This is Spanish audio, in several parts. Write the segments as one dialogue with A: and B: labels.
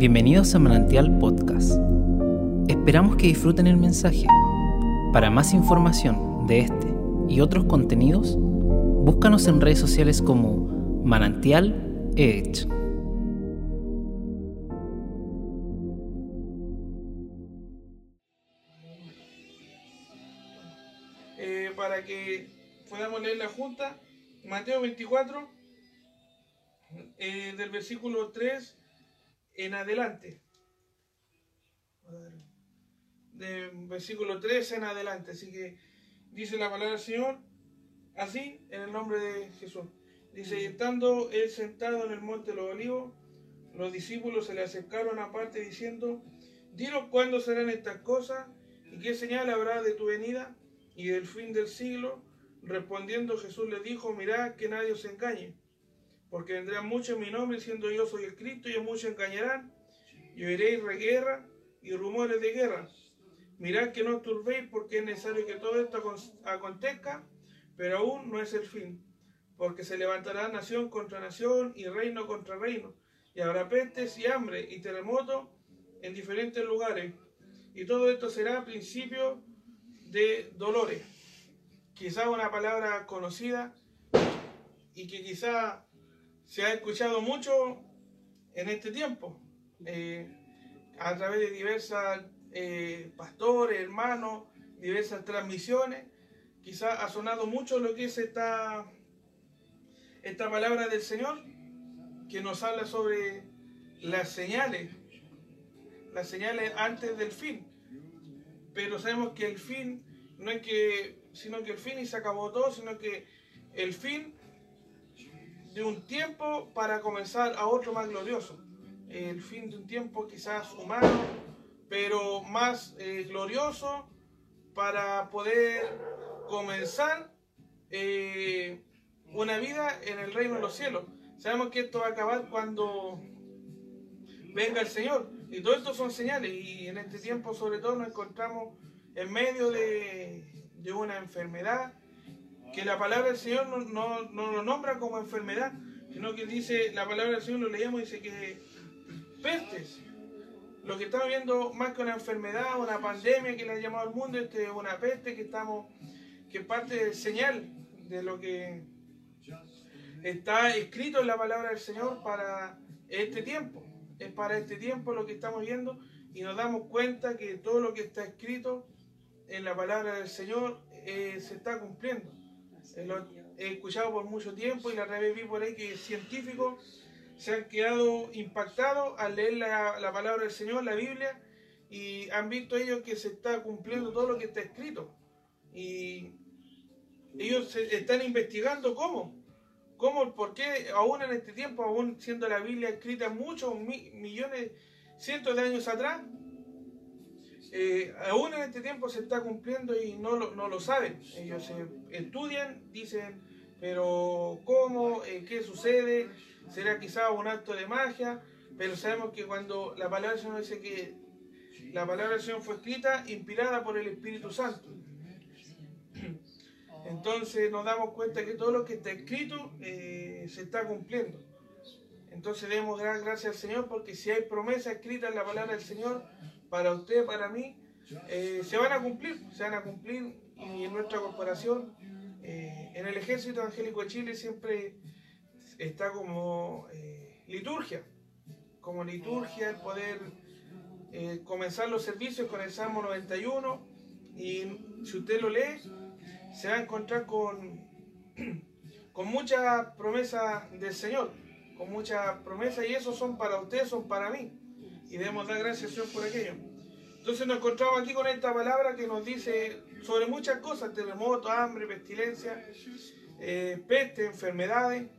A: Bienvenidos a Manantial Podcast. Esperamos que disfruten el mensaje. Para más información de este y otros contenidos, búscanos en redes sociales como Manantial Edge.
B: Eh, para que podamos leer la junta, Mateo 24, eh, del versículo 3 en adelante. De versículo 3 en adelante. Así que dice la palabra del Señor así en el nombre de Jesús. Dice, y estando él sentado en el monte de los olivos, los discípulos se le acercaron aparte diciendo, dinos cuándo serán estas cosas y qué señal habrá de tu venida y del fin del siglo. Respondiendo Jesús le dijo, mirad que nadie os engañe, porque vendrán muchos en mi nombre diciendo yo soy el Cristo y muchos engañarán y oiréis guerra y rumores de guerra. Mirad que no turbéis porque es necesario que todo esto acontezca, pero aún no es el fin, porque se levantará nación contra nación y reino contra reino, y habrá pestes y hambre y terremotos en diferentes lugares, y todo esto será principio de dolores. Quizá una palabra conocida y que quizá se ha escuchado mucho en este tiempo, eh, a través de diversas eh, pastores, hermanos, diversas transmisiones. Quizá ha sonado mucho lo que es esta, esta palabra del Señor, que nos habla sobre las señales, las señales antes del fin. Pero sabemos que el fin no es que, sino que el fin y se acabó todo, sino que el fin de un tiempo para comenzar a otro más glorioso. El fin de un tiempo quizás humano, pero más eh, glorioso para poder comenzar eh, una vida en el reino de los cielos. Sabemos que esto va a acabar cuando venga el Señor. Y todo esto son señales. Y en este tiempo sobre todo nos encontramos en medio de, de una enfermedad que la palabra del Señor no, no, no, lo nombra como enfermedad, sino que dice, la palabra del Señor lo leemos, dice que pestes. Lo que estamos viendo más que una enfermedad, una pandemia que le ha llamado al mundo, este es una peste que estamos, que parte del señal de lo que está escrito en la palabra del Señor para este tiempo. Es para este tiempo lo que estamos viendo y nos damos cuenta que todo lo que está escrito en la palabra del Señor eh, se está cumpliendo. Eh, lo he escuchado por mucho tiempo y la vi por ahí que científicos se han quedado impactados al leer la, la, palabra del Señor, la Biblia, y han visto ellos que se está cumpliendo todo lo que está escrito. Y ellos se están investigando cómo, cómo, por qué aún en este tiempo, aún siendo la Biblia escrita muchos mi, millones, cientos de años atrás, eh, aún en este tiempo se está cumpliendo y no lo, saben. Ellos estudian, dicen, pero ¿cómo? Eh, ¿Qué sucede? ¿Será quizá un acto de magia? Pero sabemos que cuando la palabra del Señor dice que la palabra del Señor fue escrita, inspirada por el Espíritu Santo. Entonces nos damos cuenta que todo lo que está escrito eh, se está cumpliendo. Entonces debemos dar gracias al Señor porque si hay promesa escrita en la palabra del Señor, para usted, para mí, eh, se van a cumplir, se van a cumplir y en nuestra corporación, eh, en el Ejército Evangélico de Chile siempre está como eh, liturgia, como liturgia el poder comenzar los servicios con el Salmo 91 y si usted lo lee, se va a encontrar con, con muchas promesas del Señor, con muchas promesas y eso son para ustedes, son para mí y debemos dar gracias a Dios por aquello. Entonces nos encontramos aquí con esta palabra que nos dice sobre muchas cosas, terremotos, hambre, pestilencia, eh, peste, enfermedades.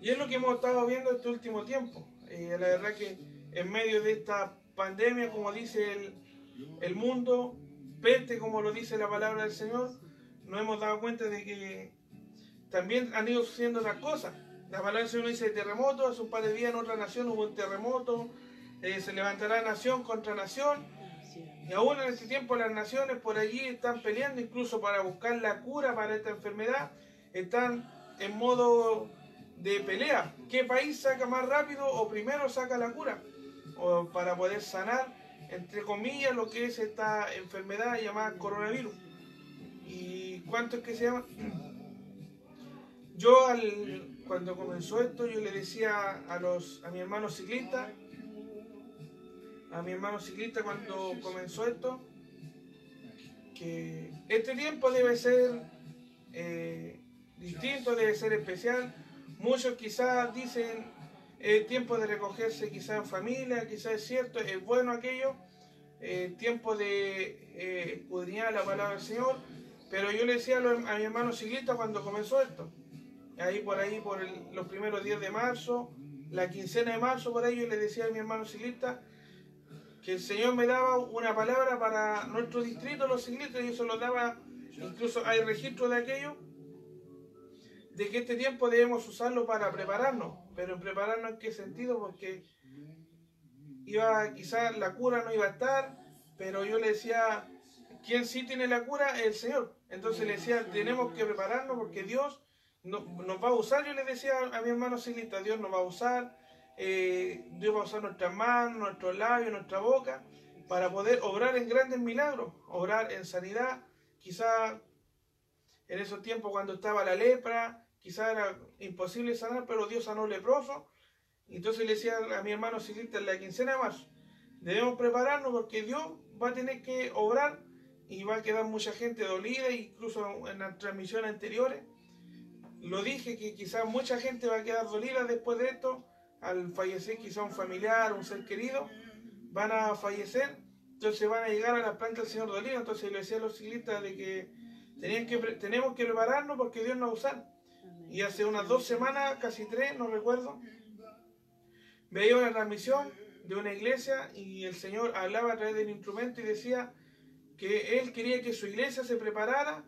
B: Y es lo que hemos estado viendo este último tiempo. Eh, la verdad que en medio de esta pandemia, como dice el, el mundo, peste, como lo dice la palabra del Señor, nos hemos dado cuenta de que también han ido sucediendo las cosas. La palabra del Señor dice terremoto, hace un par de días en otra nación hubo un terremoto, eh, se levantará nación contra nación. Y aún en este tiempo las naciones por allí están peleando incluso para buscar la cura para esta enfermedad. Están en modo de pelea. ¿Qué país saca más rápido o primero saca la cura? para poder sanar, entre comillas, lo que es esta enfermedad llamada coronavirus. ¿Y cuánto es que se llama? Yo al, cuando comenzó esto, yo le decía a, los, a mi hermano ciclista, a mi hermano ciclista cuando comenzó esto, que este tiempo debe ser eh, distinto, debe ser especial. Muchos quizás dicen, es tiempo de recogerse quizás en familia, quizás es cierto, es bueno aquello, eh, tiempo de eh, escudriñar la palabra del Señor, pero yo le decía a, mi hermano ciclista cuando comenzó esto, ahí por ahí, por los primeros días de marzo, la quincena de marzo, por ahí yo le decía a mi hermano ciclista, que el Señor me daba una palabra para nuestro distrito, los ciclistas, y eso lo daba, incluso hay registro de aquello, de que este tiempo debemos usarlo para prepararnos, pero en prepararnos en qué sentido, porque iba, quizás la cura no iba a estar, pero yo le decía, ¿quién sí tiene la cura? El Señor. Entonces le decía, tenemos que prepararnos porque Dios nos va a usar, yo le decía a mi hermano ciclista, Dios nos va a usar, eh, Dios va a usar nuestras manos, nuestros labios, nuestra boca, para poder obrar en grandes milagros, obrar en sanidad. Quizá en esos tiempos cuando estaba la lepra, quizá era imposible sanar, pero Dios sanó leproso. Entonces le decía a mi hermano ciclista en la quincena de marzo, debemos prepararnos porque Dios va a tener que obrar y va a quedar mucha gente dolida, incluso en las transmisiones anteriores. Lo dije que quizás mucha gente va a quedar dolida después de esto, al fallecer quizá un familiar, un ser querido, van a fallecer, entonces van a llegar a la planta del Señor Dolino, entonces le decía a los ciclistas de que, tenían que tenemos que prepararnos porque Dios nos va a usar. Y hace unas dos semanas, casi tres, no recuerdo, veía una transmisión de una iglesia y el Señor hablaba a través del instrumento y decía que Él quería que su iglesia se preparara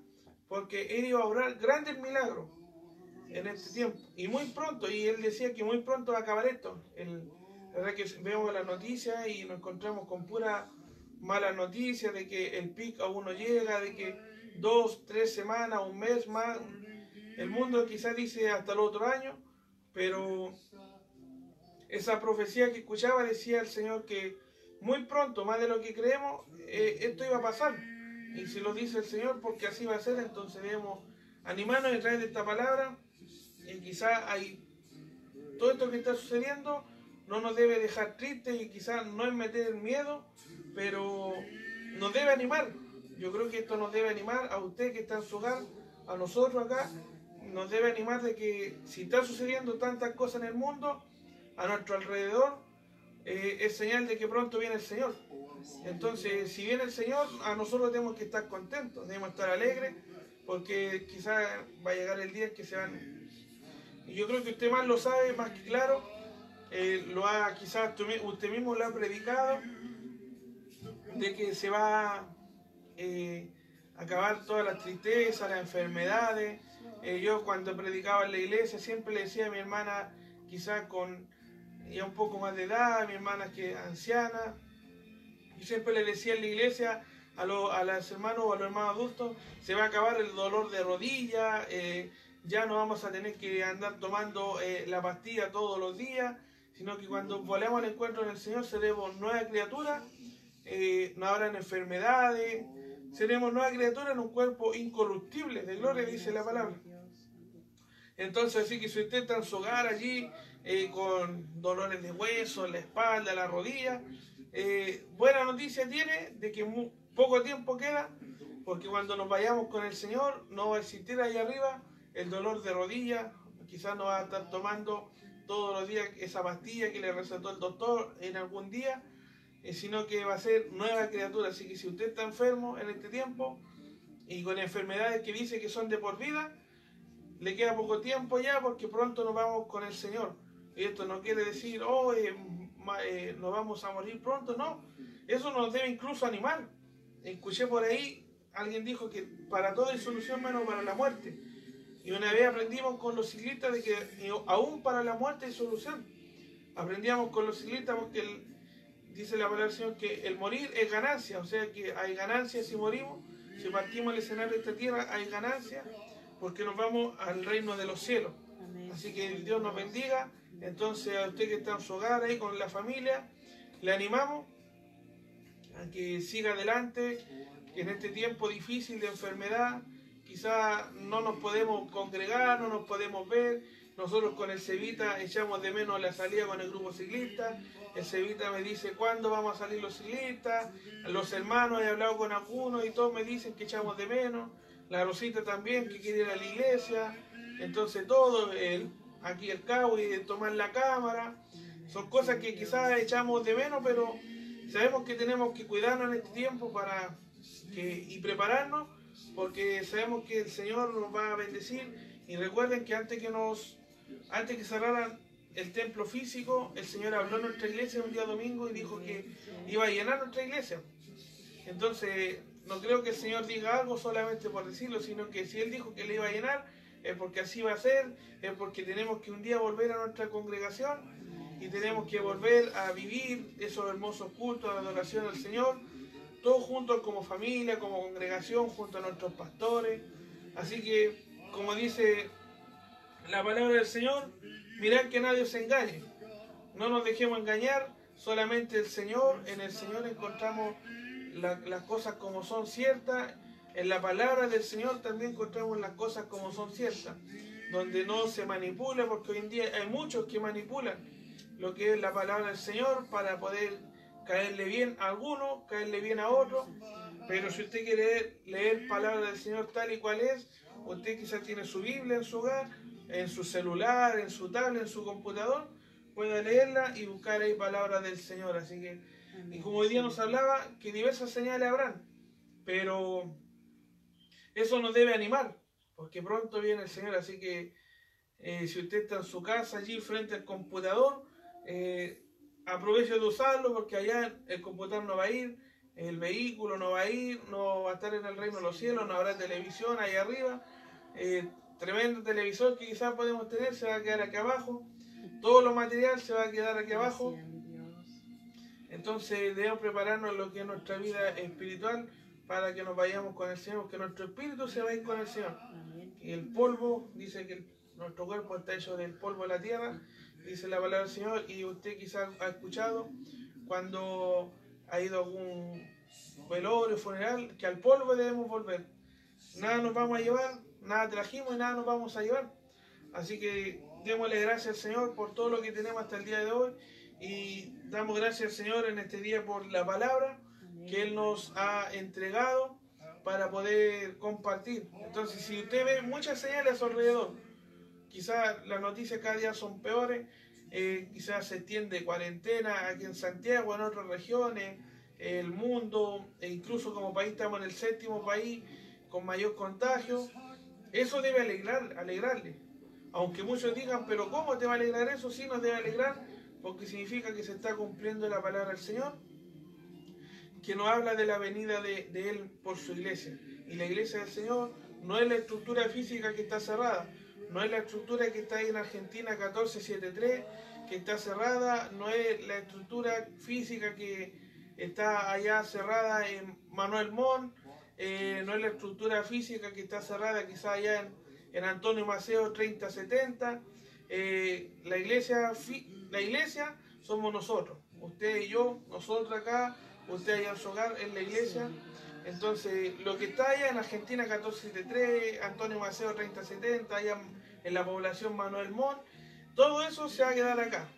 B: porque Él iba a obrar grandes milagros en este tiempo. Y muy pronto, y él decía que muy pronto va a acabar esto. El, la verdad que vemos las noticias y nos encontramos con pura mala noticia de que el pic aún no llega, de que dos, tres semanas, un mes más, el mundo quizás dice hasta el otro año, pero esa profecía que escuchaba decía el Señor que muy pronto, más de lo que creemos, eh, esto iba a pasar. Y si lo dice el Señor, porque así va a ser, entonces debemos animarnos través de esta palabra y quizás hay todo esto que está sucediendo no nos debe dejar tristes y quizás no es meter el miedo, pero nos debe animar. Yo creo que esto nos debe animar a usted que está en su hogar, a nosotros acá, nos debe animar de que si está sucediendo tantas cosas en el mundo, a nuestro alrededor, eh, es señal de que pronto viene el Señor. Entonces, si viene el Señor, a nosotros tenemos que estar contentos, debemos estar alegres, porque quizás va a llegar el día en que se van yo creo que usted más lo sabe, más que claro, eh, lo ha, quizás usted mismo lo ha predicado, de que se va a eh, acabar todas las tristezas, las enfermedades. Eh, yo cuando predicaba en la iglesia siempre le decía a mi hermana, quizás con ya un poco más de edad, mi hermana que anciana, y siempre le decía en la iglesia a, a los hermanos o a los hermanos adultos, se va a acabar el dolor de rodilla, ya no vamos a tener que andar tomando eh, la pastilla todos los días, sino que cuando volvamos al encuentro en el Señor seremos nuevas criaturas, eh, no habrán enfermedades, seremos nuevas criaturas en un cuerpo incorruptible, de gloria dice la palabra. Entonces, así que si usted está en su hogar allí eh, con dolores de hueso, la espalda, la rodilla, buena noticia tiene de que poco tiempo queda, porque cuando nos vayamos con el Señor no va a existir ahí arriba el dolor de rodilla, quizás no va a estar tomando todos los días esa pastilla que le recetó el doctor en algún día, eh, sino que va a ser nueva criatura. Así que si usted está enfermo en este tiempo y con enfermedades que dice que son de por vida, le queda poco tiempo ya porque pronto nos vamos con el Señor. Y esto no quiere decir, oh, eh, eh, nos vamos a morir pronto, no. Eso nos debe incluso animar. Escuché por ahí, alguien dijo que para todo hay solución menos para la muerte. Y una vez aprendimos con los ciclistas de que aún para la muerte hay solución. Aprendíamos con los ciclistas porque dice la palabra del Señor que el morir es ganancia, o sea que hay ganancia si morimos, si partimos el escenario de esta tierra hay ganancia porque nos vamos al reino de los cielos. Así que Dios nos bendiga. Entonces a usted que está en su hogar ahí con la familia, le animamos a que siga adelante, en este tiempo difícil de enfermedad, quizá no nos podemos congregar, no nos podemos ver. Nosotros con el Cevita echamos de menos la salida con el grupo ciclista. El Cevita me dice cuándo vamos a salir los ciclistas. Los hermanos he hablado con algunos y todos me dicen que echamos de menos. La Rosita también que quiere ir a la iglesia. Entonces todo, el, aquí el cabo y tomar la cámara. Son cosas que quizás echamos de menos, pero sabemos que tenemos que cuidarnos en este tiempo para que, y prepararnos porque sabemos que el Señor nos va a bendecir y recuerden que antes que nos antes que cerraran el templo físico, el Señor habló en nuestra iglesia un día domingo y dijo que iba a llenar nuestra iglesia. Entonces, no creo que el Señor diga algo solamente por decirlo, sino que si Él dijo que le iba a llenar, es porque así va a ser, es porque tenemos que un día volver a nuestra congregación y tenemos que volver a vivir esos hermosos cultos de adoración al Señor todos juntos como familia, como congregación, junto a nuestros pastores. Así que, como dice la palabra del Señor, mirad que nadie os engañe. No nos dejemos engañar, solamente el Señor, en el Señor encontramos las cosas como son ciertas. En la palabra del Señor también encontramos las cosas como son ciertas, donde no se manipula, porque hoy en día hay muchos que manipulan lo que es la palabra del Señor para poder caerle bien a alguno, caerle bien a otro, pero si usted quiere leer, palabra del Señor tal y cual es, usted quizás tiene su Biblia en su hogar, en su celular, en su tablet, en su computador, puede leerla y buscar ahí palabra del Señor. Así que, y como hoy día nos hablaba, que diversas señales habrán, pero eso nos debe animar, porque pronto viene el Señor, así que eh, si usted está en su casa allí frente al computador, eh, aproveche de usarlo porque allá el computador no va a ir, el vehículo no va a ir, no va a estar en el reino de los cielos, no habrá televisión ahí arriba. Eh, tremendo televisor que quizás podemos tener se va a quedar aquí abajo. Todo lo material se va a quedar aquí abajo. Entonces debemos prepararnos en lo que es nuestra vida espiritual para que nos vayamos con el Señor, que nuestro espíritu se vaya con el Señor. Y el polvo, dice que nuestro cuerpo está hecho del polvo de la tierra dice la palabra del Señor, y usted quizás ha escuchado cuando ha ido a algún velorio, funeral, que al polvo debemos volver. Nada nos vamos a llevar, nada trajimos y nada nos vamos a llevar. Así que démosle gracias al Señor por todo lo que tenemos hasta el día de hoy y damos gracias al Señor en este día por la palabra que Él nos ha entregado para poder compartir. Entonces, si usted ve muchas señales a su alrededor, quizás las noticias cada día son peores, eh, quizás se extiende cuarentena aquí en Santiago, en otras regiones, el mundo, e incluso como país estamos en el séptimo país con mayor contagio. Eso debe alegrar, alegrarle. Aunque muchos digan, pero ¿cómo te va a alegrar eso? Sí nos debe alegrar, porque significa que se está cumpliendo la palabra del Señor, que nos habla de la venida de, de Él por su iglesia. Y la iglesia del Señor no es la estructura física que está cerrada, no es la estructura que está ahí en Argentina 1473, que está cerrada, no es la estructura física que está allá cerrada en Manuel Mon, eh, no es la estructura física que está cerrada quizá allá en, Antonio Maceo 3070. Eh, la, iglesia, la iglesia somos nosotros, usted y yo, nosotros acá, usted allá en su hogar, en la iglesia. Entonces, lo que está allá en Argentina 1473, Antonio Maceo 3070, allá en la población Manuel Mon, todo eso se va a quedar acá.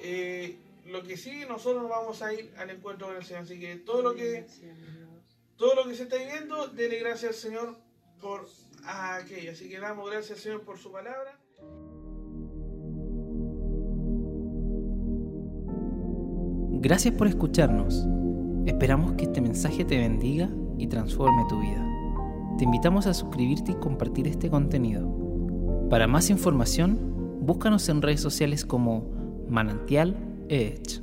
B: Eh, lo que sí, nosotros vamos a ir al encuentro con el Señor. Así que todo lo que, todo lo que se está viviendo, dele gracias al Señor por aquello. Así que damos gracias al Señor por su palabra.
A: Gracias por escucharnos. Esperamos que este mensaje te bendiga y transforme tu vida. Te invitamos a suscribirte y compartir este contenido. Para más información, búscanos en redes sociales como Manantial Edge.